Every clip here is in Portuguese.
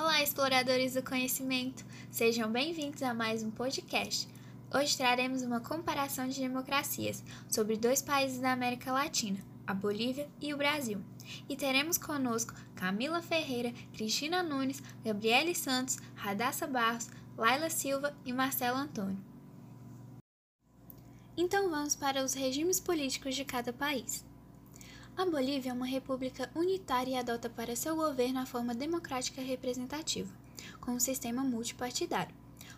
Olá, exploradores do conhecimento! Sejam bem-vindos a mais um podcast. Hoje traremos uma comparação de democracias sobre dois países da América Latina, a Bolívia e o Brasil. E teremos conosco Camila Ferreira, Cristina Nunes, Gabriele Santos, Radassa Barros, Laila Silva e Marcelo Antônio. Então vamos para os regimes políticos de cada país. A Bolívia é uma república unitária e adota para seu governo a forma democrática representativa, com um sistema multipartidário.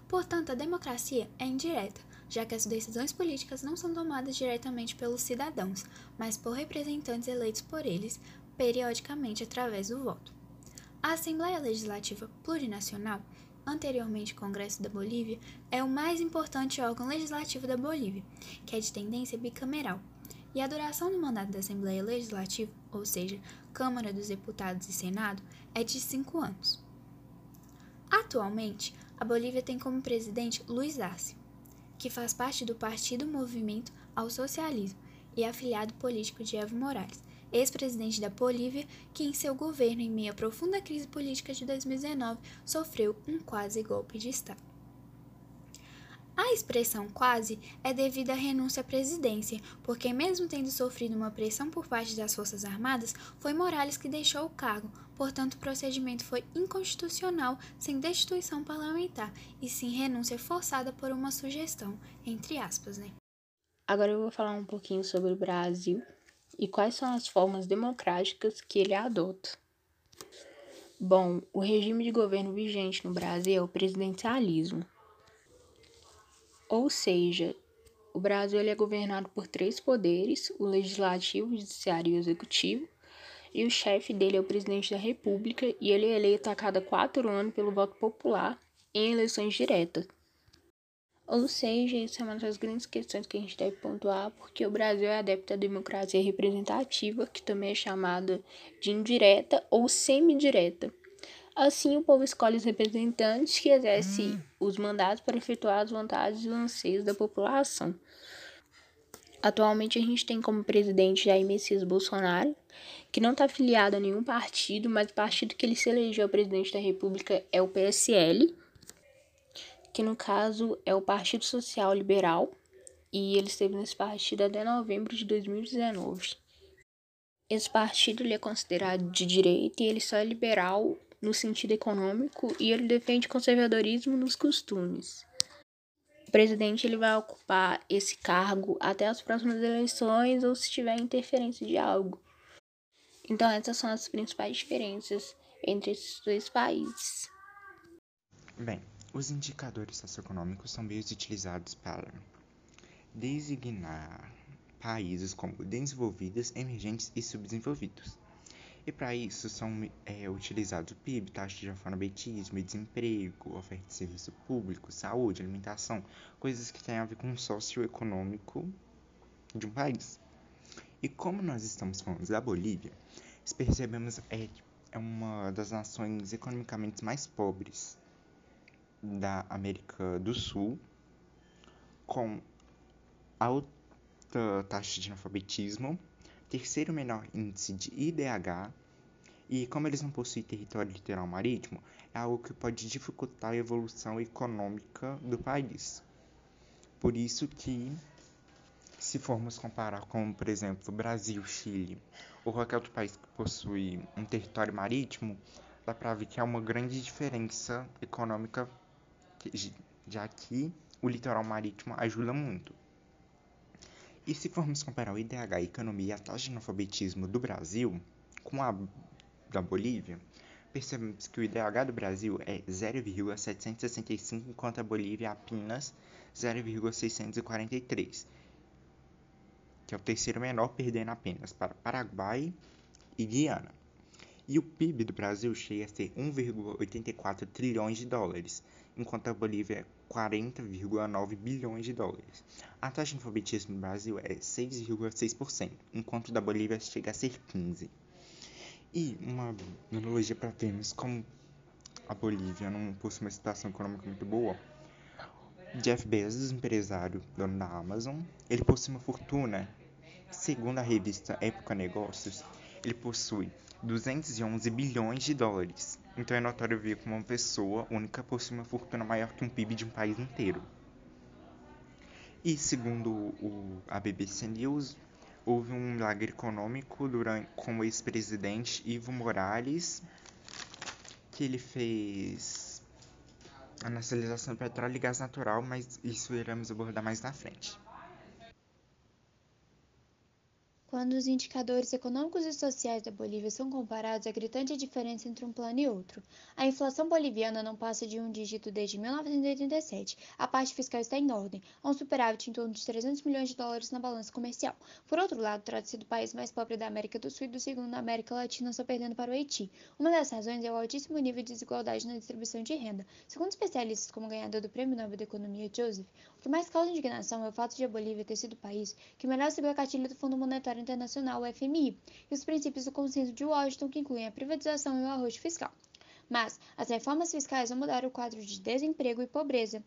Portanto, a democracia é indireta, já que as decisões políticas não são tomadas diretamente pelos cidadãos, mas por representantes eleitos por eles, periodicamente através do voto. A Assembleia Legislativa Plurinacional, anteriormente Congresso da Bolívia, é o mais importante órgão legislativo da Bolívia, que é de tendência bicameral e a duração do mandato da Assembleia Legislativa, ou seja, Câmara dos Deputados e Senado, é de cinco anos. Atualmente, a Bolívia tem como presidente Luiz Arce, que faz parte do Partido Movimento ao Socialismo e é afiliado político de Evo Morales, ex-presidente da Bolívia, que em seu governo, em meio à profunda crise política de 2019, sofreu um quase golpe de Estado. A expressão quase é devida à renúncia à presidência, porque, mesmo tendo sofrido uma pressão por parte das Forças Armadas, foi Morales que deixou o cargo, portanto, o procedimento foi inconstitucional, sem destituição parlamentar, e sim renúncia forçada por uma sugestão, entre aspas, né? Agora eu vou falar um pouquinho sobre o Brasil e quais são as formas democráticas que ele adota. Bom, o regime de governo vigente no Brasil é o presidencialismo. Ou seja, o Brasil é governado por três poderes: o legislativo, o judiciário e o executivo. E o chefe dele é o presidente da República e ele é eleito a cada quatro anos pelo voto popular em eleições diretas. Ou seja, isso é uma das grandes questões que a gente deve pontuar, porque o Brasil é adepto à democracia representativa, que também é chamada de indireta ou semidireta. Assim, o povo escolhe os representantes que exercem hum. os mandatos para efetuar as vontades e os anseios da população. Atualmente, a gente tem como presidente Jair Messias Bolsonaro, que não está afiliado a nenhum partido, mas o partido que ele se elegeu presidente da República é o PSL, que no caso é o Partido Social Liberal, e ele esteve nesse partido até novembro de 2019. Esse partido ele é considerado de direita e ele só é liberal no sentido econômico e ele defende conservadorismo nos costumes. O presidente ele vai ocupar esse cargo até as próximas eleições ou se tiver interferência de algo. Então essas são as principais diferenças entre esses dois países. Bem, os indicadores socioeconômicos são meios utilizados para designar países como desenvolvidos, emergentes e subdesenvolvidos. E para isso são é, utilizados o PIB, taxa de analfabetismo, desemprego, oferta de serviço público, saúde, alimentação, coisas que têm a ver com o socioeconômico de um país. E como nós estamos falando da Bolívia, percebemos é, é uma das nações economicamente mais pobres da América do Sul, com alta taxa de analfabetismo, terceiro menor índice de IDH, e como eles não possuem território litoral marítimo, é algo que pode dificultar a evolução econômica do país. Por isso que, se formos comparar com, por exemplo, Brasil, Chile ou qualquer outro país que possui um território marítimo, dá para ver que há uma grande diferença econômica, já que o litoral marítimo ajuda muito. E se formos comparar o IDH, a economia e a taxa de analfabetismo do Brasil com a da Bolívia, percebemos que o IDH do Brasil é 0,765, enquanto a Bolívia é apenas 0,643, que é o terceiro menor, perdendo apenas para Paraguai e Guiana. E o PIB do Brasil chega a ser 1,84 trilhões de dólares, enquanto a Bolívia 40,9 bilhões de dólares. A taxa de alfabetismo no Brasil é 6,6%, enquanto da Bolívia chega a ser 15%. E uma analogia para vermos como a Bolívia não possui uma situação econômica muito boa. Jeff Bezos, empresário dono da Amazon, ele possui uma fortuna, segundo a revista Época Negócios, ele possui 211 bilhões de dólares Então é notório ver como uma pessoa única possui uma fortuna maior que um PIB de um país inteiro. E segundo o, a BBC News, houve um milagre econômico durante, com o ex-presidente Ivo Morales, que ele fez a nacionalização do petróleo e gás natural, mas isso iremos abordar mais na frente. Quando os indicadores econômicos e sociais da Bolívia são comparados, é gritante diferença entre um plano e outro. A inflação boliviana não passa de um dígito desde 1987. A parte fiscal está em ordem, há um superávit em torno de 300 milhões de dólares na balança comercial. Por outro lado, trata-se do país mais pobre da América do Sul e do segundo na América Latina, só perdendo para o Haiti. Uma das razões é o altíssimo nível de desigualdade na distribuição de renda. Segundo especialistas como ganhador do Prêmio Nobel da Economia, Joseph, o que mais causa indignação é o fato de a Bolívia ter sido o país que melhor recebeu a cartilha do Fundo Monetário Internacional, o FMI, e os princípios do consenso de Washington, que incluem a privatização e o arrojo fiscal. Mas as reformas fiscais vão mudar o quadro de desemprego e pobreza.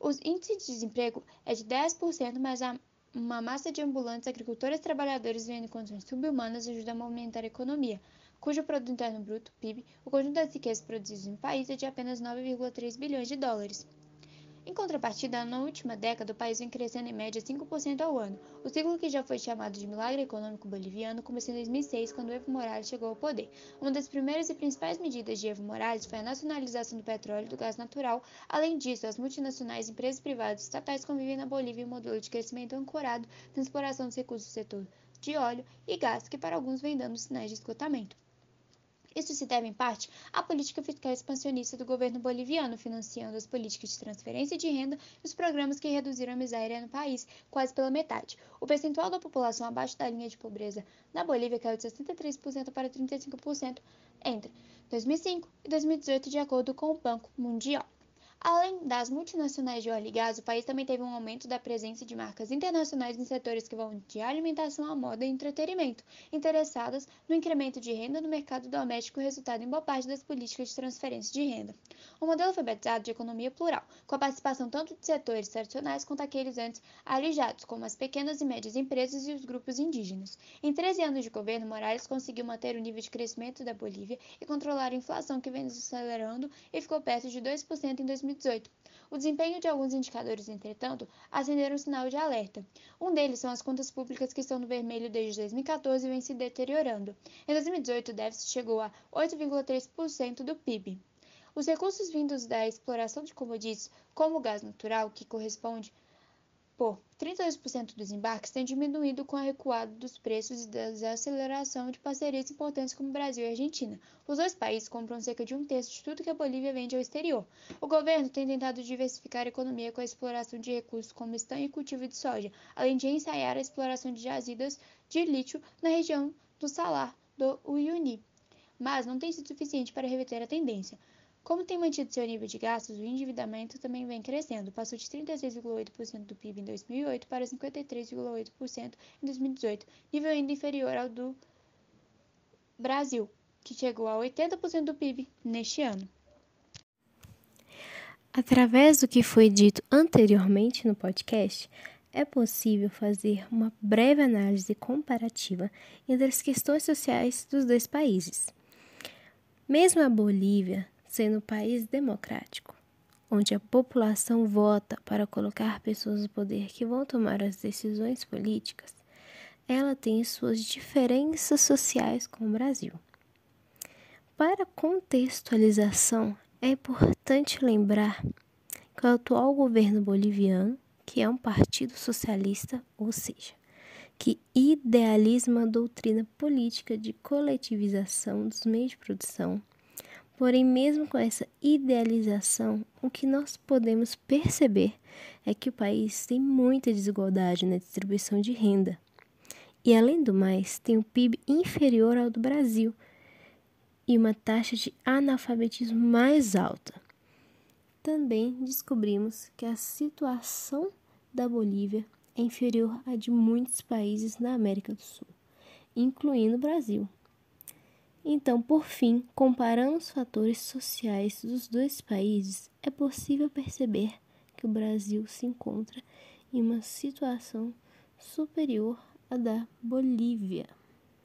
O índice de desemprego é de 10%, mas há uma massa de ambulantes, agricultores e trabalhadores vivendo em condições subhumanas ajuda a movimentar a economia, cujo produto interno bruto, PIB, o conjunto das riquezas produzidas no país é de apenas 9,3 bilhões de dólares. Em contrapartida, na última década, o país vem crescendo em média 5% ao ano. O ciclo que já foi chamado de milagre econômico boliviano começou em 2006, quando Evo Morales chegou ao poder. Uma das primeiras e principais medidas de Evo Morales foi a nacionalização do petróleo e do gás natural. Além disso, as multinacionais, empresas privadas e estatais convivem na Bolívia em um modelo de crescimento ancorado na exploração dos recursos do setor de óleo e gás, que para alguns vem dando sinais de esgotamento. Isso se deve, em parte, à política fiscal expansionista do governo boliviano, financiando as políticas de transferência de renda e os programas que reduziram a miséria no país quase pela metade. O percentual da população abaixo da linha de pobreza na Bolívia caiu de 63% para 35% entre 2005 e 2018, de acordo com o Banco Mundial. Além das multinacionais de óleo e gás, o país também teve um aumento da presença de marcas internacionais em setores que vão de alimentação à moda e entretenimento, interessadas no incremento de renda no mercado doméstico, resultado em boa parte das políticas de transferência de renda. O modelo alfabetizado de economia plural, com a participação tanto de setores tradicionais quanto aqueles antes alijados, como as pequenas e médias empresas e os grupos indígenas. Em 13 anos de governo, Morales conseguiu manter o nível de crescimento da Bolívia e controlar a inflação que vem desacelerando e ficou perto de 2% em 2020. 2018. O desempenho de alguns indicadores, entretanto, acenderam um sinal de alerta. Um deles são as contas públicas que estão no vermelho desde 2014 e vêm se deteriorando. Em 2018, o déficit chegou a 8,3% do PIB. Os recursos vindos da exploração de commodities, como o gás natural, que corresponde por 32% dos embarques têm diminuído com a recuada dos preços e da desaceleração de parcerias importantes como Brasil e Argentina. Os dois países compram cerca de um terço de tudo que a Bolívia vende ao exterior. O governo tem tentado diversificar a economia com a exploração de recursos como estanho e cultivo de soja, além de ensaiar a exploração de jazidas de lítio na região do Salar do Uyuni. Mas não tem sido suficiente para reverter a tendência. Como tem mantido seu nível de gastos, o endividamento também vem crescendo. Passou de 36,8% do PIB em 2008 para 53,8% em 2018, nível ainda inferior ao do Brasil, que chegou a 80% do PIB neste ano. Através do que foi dito anteriormente no podcast, é possível fazer uma breve análise comparativa entre as questões sociais dos dois países. Mesmo a Bolívia sendo um país democrático, onde a população vota para colocar pessoas no poder que vão tomar as decisões políticas, ela tem suas diferenças sociais com o Brasil. Para contextualização, é importante lembrar que o atual governo boliviano, que é um partido socialista, ou seja, que idealiza uma doutrina política de coletivização dos meios de produção, Porém, mesmo com essa idealização, o que nós podemos perceber é que o país tem muita desigualdade na distribuição de renda. E, além do mais, tem um PIB inferior ao do Brasil e uma taxa de analfabetismo mais alta. Também descobrimos que a situação da Bolívia é inferior à de muitos países na América do Sul, incluindo o Brasil. Então, por fim, comparando os fatores sociais dos dois países, é possível perceber que o Brasil se encontra em uma situação superior à da Bolívia.